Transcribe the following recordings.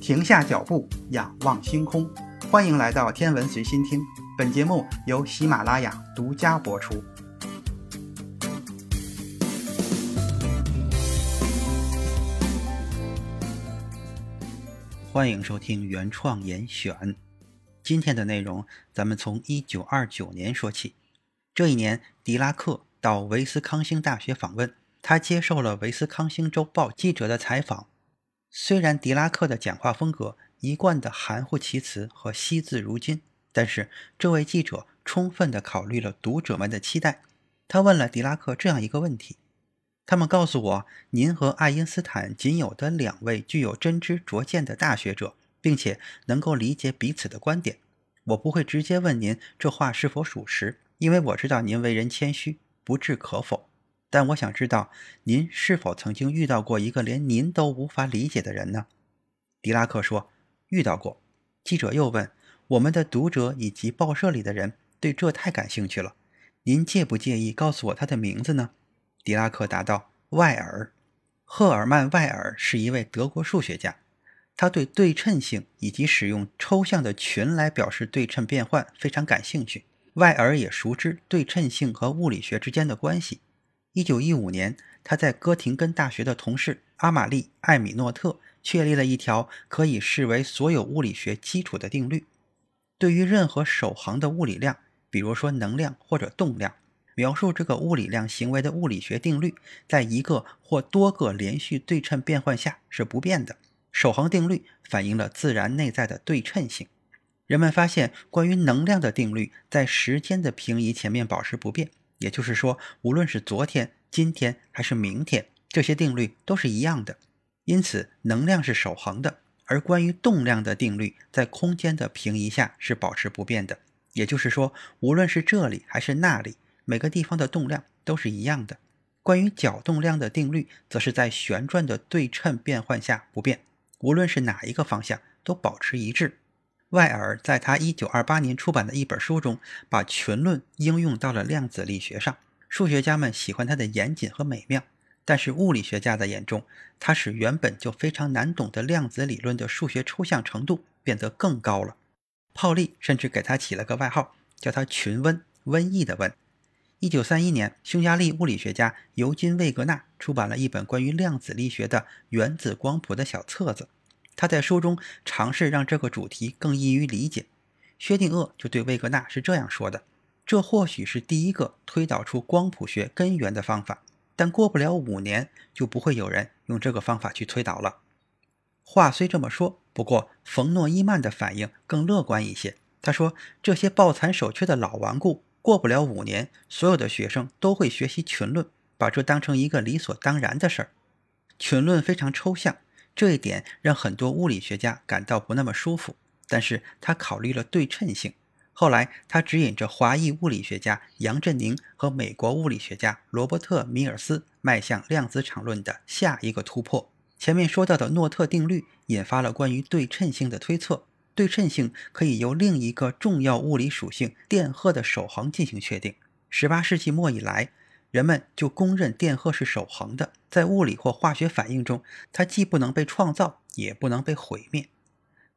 停下脚步，仰望星空。欢迎来到天文随心听，本节目由喜马拉雅独家播出。欢迎收听原创严选。今天的内容，咱们从一九二九年说起。这一年，狄拉克到维斯康星大学访问，他接受了维斯康星周报记者的采访。虽然狄拉克的讲话风格一贯的含糊其辞和惜字如金，但是这位记者充分的考虑了读者们的期待。他问了狄拉克这样一个问题：“他们告诉我，您和爱因斯坦仅有的两位具有真知灼见的大学者，并且能够理解彼此的观点。我不会直接问您这话是否属实，因为我知道您为人谦虚，不置可否。”但我想知道，您是否曾经遇到过一个连您都无法理解的人呢？狄拉克说：“遇到过。”记者又问：“我们的读者以及报社里的人对这太感兴趣了，您介不介意告诉我他的名字呢？”狄拉克答道：“外尔，赫尔曼·外尔是一位德国数学家，他对对称性以及使用抽象的群来表示对称变换非常感兴趣。外尔也熟知对称性和物理学之间的关系。”一九一五年，他在哥廷根大学的同事阿玛丽·艾米诺特确立了一条可以视为所有物理学基础的定律：对于任何守恒的物理量，比如说能量或者动量，描述这个物理量行为的物理学定律，在一个或多个连续对称变换下是不变的。守恒定律反映了自然内在的对称性。人们发现，关于能量的定律在时间的平移前面保持不变。也就是说，无论是昨天、今天还是明天，这些定律都是一样的。因此，能量是守恒的，而关于动量的定律在空间的平移下是保持不变的。也就是说，无论是这里还是那里，每个地方的动量都是一样的。关于角动量的定律，则是在旋转的对称变换下不变，无论是哪一个方向都保持一致。外尔在他1928年出版的一本书中，把群论应用到了量子力学上。数学家们喜欢他的严谨和美妙，但是物理学家的眼中，他使原本就非常难懂的量子理论的数学抽象程度变得更高了。泡利甚至给他起了个外号，叫他“群瘟”（瘟疫的瘟）。1931年，匈牙利物理学家尤金·魏格纳出版了一本关于量子力学的原子光谱的小册子。他在书中尝试让这个主题更易于理解。薛定谔就对魏格纳是这样说的：“这或许是第一个推导出光谱学根源的方法，但过不了五年就不会有人用这个方法去推导了。”话虽这么说，不过冯诺依曼的反应更乐观一些。他说：“这些抱残守缺的老顽固，过不了五年，所有的学生都会学习群论，把这当成一个理所当然的事儿。群论非常抽象。”这一点让很多物理学家感到不那么舒服，但是他考虑了对称性。后来，他指引着华裔物理学家杨振宁和美国物理学家罗伯特·米尔斯迈向量子场论的下一个突破。前面说到的诺特定律引发了关于对称性的推测，对称性可以由另一个重要物理属性电荷的守恒进行确定。18世纪末以来。人们就公认电荷是守恒的，在物理或化学反应中，它既不能被创造，也不能被毁灭。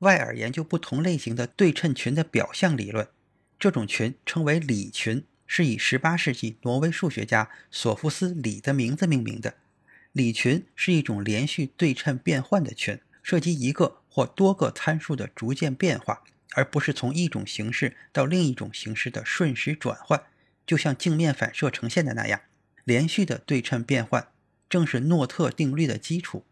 外尔研究不同类型的对称群的表象理论，这种群称为里群，是以18世纪挪威数学家索夫斯里的名字命名的。里群是一种连续对称变换的群，涉及一个或多个参数的逐渐变化，而不是从一种形式到另一种形式的瞬时转换。就像镜面反射呈现的那样，连续的对称变换正是诺特定律的基础。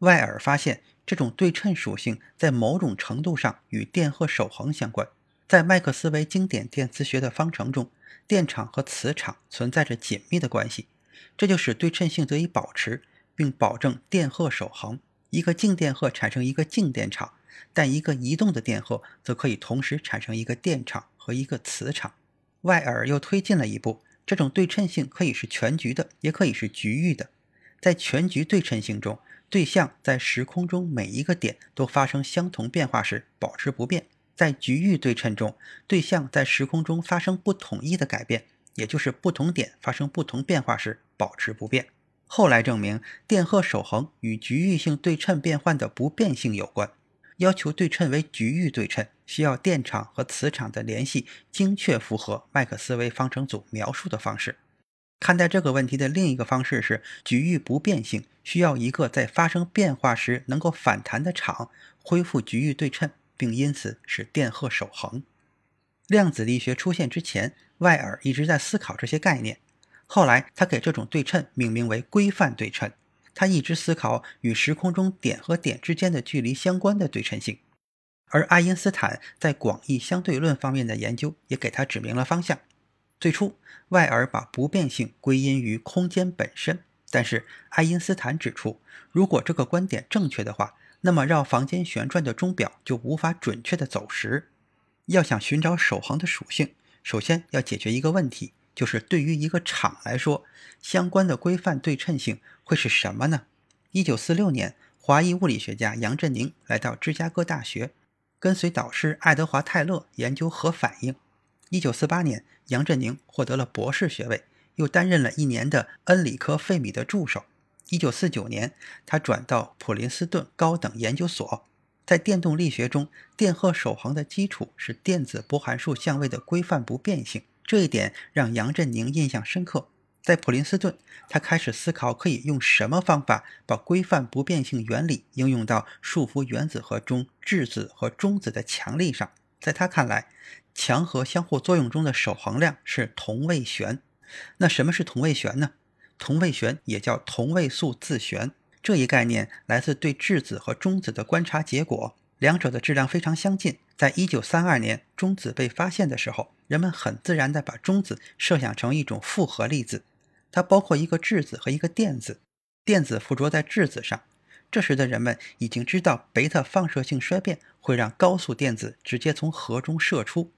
外尔发现，这种对称属性在某种程度上与电荷守恒相关。在麦克斯韦经典电磁学的方程中，电场和磁场存在着紧密的关系，这就使对称性得以保持，并保证电荷守恒。一个静电荷产生一个静电场，但一个移动的电荷则可以同时产生一个电场和一个磁场。外尔又推进了一步，这种对称性可以是全局的，也可以是局域的。在全局对称性中，对象在时空中每一个点都发生相同变化时保持不变；在局域对称中，对象在时空中发生不统一的改变，也就是不同点发生不同变化时保持不变。后来证明，电荷守恒与局域性对称变换的不变性有关。要求对称为局域对称，需要电场和磁场的联系精确符合麦克斯韦方程组描述的方式。看待这个问题的另一个方式是局域不变性，需要一个在发生变化时能够反弹的场，恢复局域对称，并因此使电荷守恒。量子力学出现之前，外尔一直在思考这些概念。后来，他给这种对称命名为规范对称。他一直思考与时空中点和点之间的距离相关的对称性。而爱因斯坦在广义相对论方面的研究也给他指明了方向。最初，外尔把不变性归因于空间本身，但是爱因斯坦指出，如果这个观点正确的话，那么绕房间旋转的钟表就无法准确的走时。要想寻找守恒的属性，首先要解决一个问题，就是对于一个场来说，相关的规范对称性会是什么呢？一九四六年，华裔物理学家杨振宁来到芝加哥大学，跟随导师爱德华·泰勒研究核反应。一九四八年，杨振宁获得了博士学位，又担任了一年的恩里科·费米的助手。一九四九年，他转到普林斯顿高等研究所。在电动力学中，电荷守恒的基础是电子波函数相位的规范不变性。这一点让杨振宁印象深刻。在普林斯顿，他开始思考可以用什么方法把规范不变性原理应用到束缚原子核中质子和中子的强力上。在他看来，强核相互作用中的守恒量是同位旋。那什么是同位旋呢？同位旋也叫同位素自旋。这一概念来自对质子和中子的观察结果，两者的质量非常相近。在一九三二年，中子被发现的时候，人们很自然地把中子设想成一种复合粒子，它包括一个质子和一个电子，电子附着在质子上。这时的人们已经知道，贝塔放射性衰变会让高速电子直接从核中射出，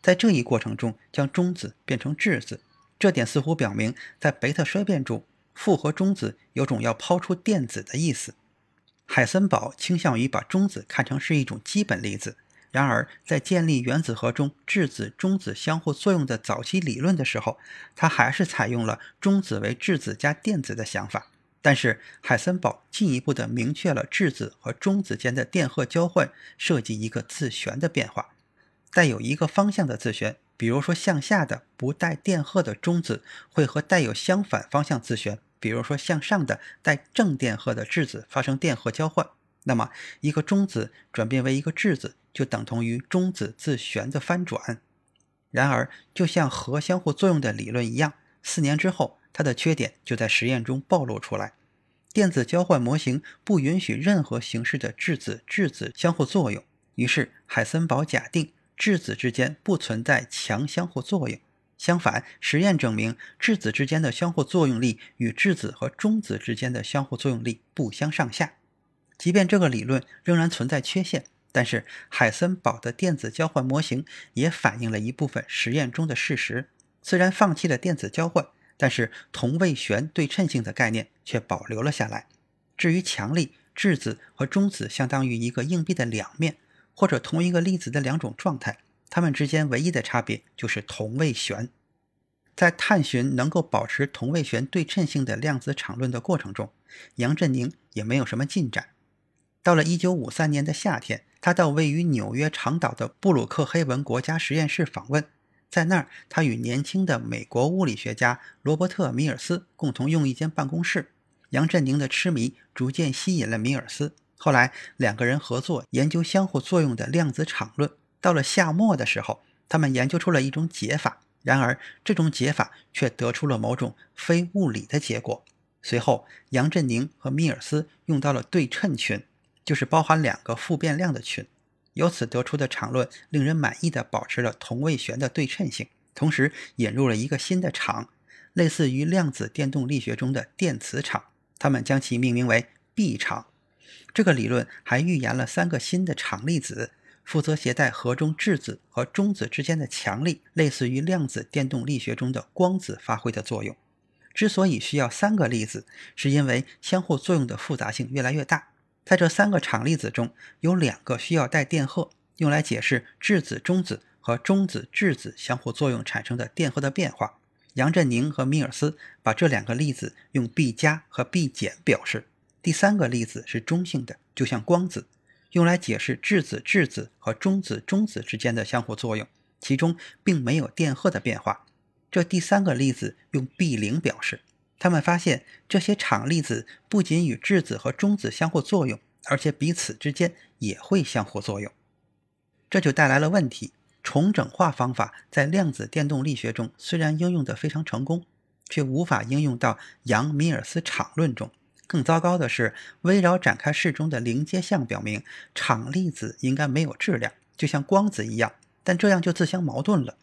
在这一过程中将中子变成质子。这点似乎表明，在贝塔衰变中。复合中子有种要抛出电子的意思。海森堡倾向于把中子看成是一种基本粒子。然而，在建立原子核中质子中子相互作用的早期理论的时候，他还是采用了中子为质子加电子的想法。但是，海森堡进一步的明确了质子和中子间的电荷交换涉及一个自旋的变化，带有一个方向的自旋。比如说，向下的不带电荷的中子会和带有相反方向自旋。比如说，向上的带正电荷的质子发生电荷交换，那么一个中子转变为一个质子，就等同于中子自旋的翻转。然而，就像核相互作用的理论一样，四年之后，它的缺点就在实验中暴露出来。电子交换模型不允许任何形式的质子质子相互作用，于是海森堡假定质子之间不存在强相互作用。相反，实验证明质子之间的相互作用力与质子和中子之间的相互作用力不相上下。即便这个理论仍然存在缺陷，但是海森堡的电子交换模型也反映了一部分实验中的事实。虽然放弃了电子交换，但是同位旋对称性的概念却保留了下来。至于强力，质子和中子相当于一个硬币的两面，或者同一个粒子的两种状态。它们之间唯一的差别就是同位旋。在探寻能够保持同位旋对称性的量子场论的过程中，杨振宁也没有什么进展。到了1953年的夏天，他到位于纽约长岛的布鲁克黑文国家实验室访问，在那儿，他与年轻的美国物理学家罗伯特·米尔斯共同用一间办公室。杨振宁的痴迷逐渐吸引了米尔斯，后来两个人合作研究相互作用的量子场论。到了夏末的时候，他们研究出了一种解法，然而这种解法却得出了某种非物理的结果。随后，杨振宁和米尔斯用到了对称群，就是包含两个复变量的群。由此得出的场论令人满意的保持了同位旋的对称性，同时引入了一个新的场，类似于量子电动力学中的电磁场。他们将其命名为 B 场。这个理论还预言了三个新的场粒子。负责携带核中质子和中子之间的强力，类似于量子电动力学中的光子发挥的作用。之所以需要三个粒子，是因为相互作用的复杂性越来越大。在这三个场粒子中，有两个需要带电荷，用来解释质子中子和中子质子相互作用产生的电荷的变化。杨振宁和米尔斯把这两个粒子用 B 加和 B 减表示。第三个粒子是中性的，就像光子。用来解释质子质子和中子中子之间的相互作用，其中并没有电荷的变化。这第三个粒子用 B 零表示。他们发现这些场粒子不仅与质子和中子相互作用，而且彼此之间也会相互作用。这就带来了问题：重整化方法在量子电动力学中虽然应用得非常成功，却无法应用到杨米尔斯场论中。更糟糕的是，围绕展开式中的零阶项表明，场粒子应该没有质量，就像光子一样，但这样就自相矛盾了。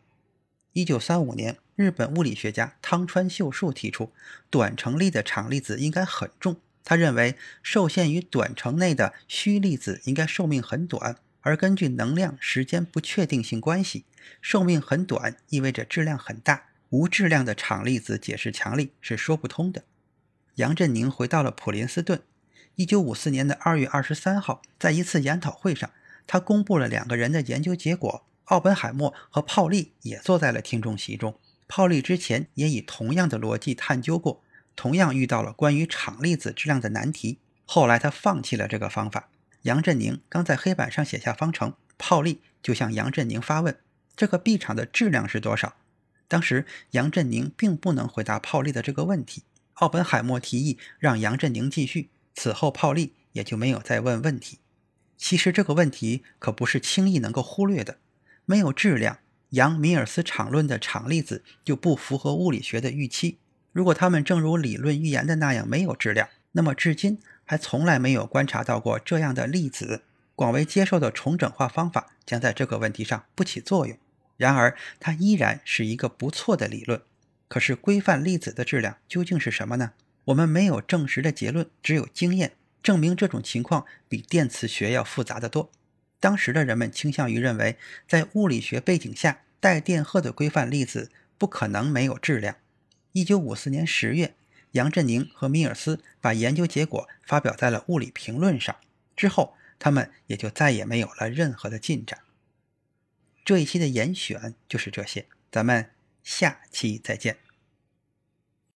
一九三五年，日本物理学家汤川秀树提出，短程粒的场粒子应该很重。他认为，受限于短程内的虚粒子应该寿命很短，而根据能量时间不确定性关系，寿命很短意味着质量很大。无质量的场粒子解释强力是说不通的。杨振宁回到了普林斯顿。一九五四年的二月二十三号，在一次研讨会上，他公布了两个人的研究结果。奥本海默和泡利也坐在了听众席中。泡利之前也以同样的逻辑探究过，同样遇到了关于场粒子质量的难题。后来他放弃了这个方法。杨振宁刚在黑板上写下方程，泡利就向杨振宁发问：“这个 B 场的质量是多少？”当时杨振宁并不能回答泡利的这个问题。奥本海默提议让杨振宁继续，此后泡利也就没有再问问题。其实这个问题可不是轻易能够忽略的。没有质量，杨米尔斯场论的场粒子就不符合物理学的预期。如果它们正如理论预言的那样没有质量，那么至今还从来没有观察到过这样的粒子。广为接受的重整化方法将在这个问题上不起作用。然而，它依然是一个不错的理论。可是，规范粒子的质量究竟是什么呢？我们没有证实的结论，只有经验证明这种情况比电磁学要复杂的多。当时的人们倾向于认为，在物理学背景下，带电荷的规范粒子不可能没有质量。一九五四年十月，杨振宁和米尔斯把研究结果发表在了《物理评论》上，之后他们也就再也没有了任何的进展。这一期的严选就是这些，咱们。下期再见。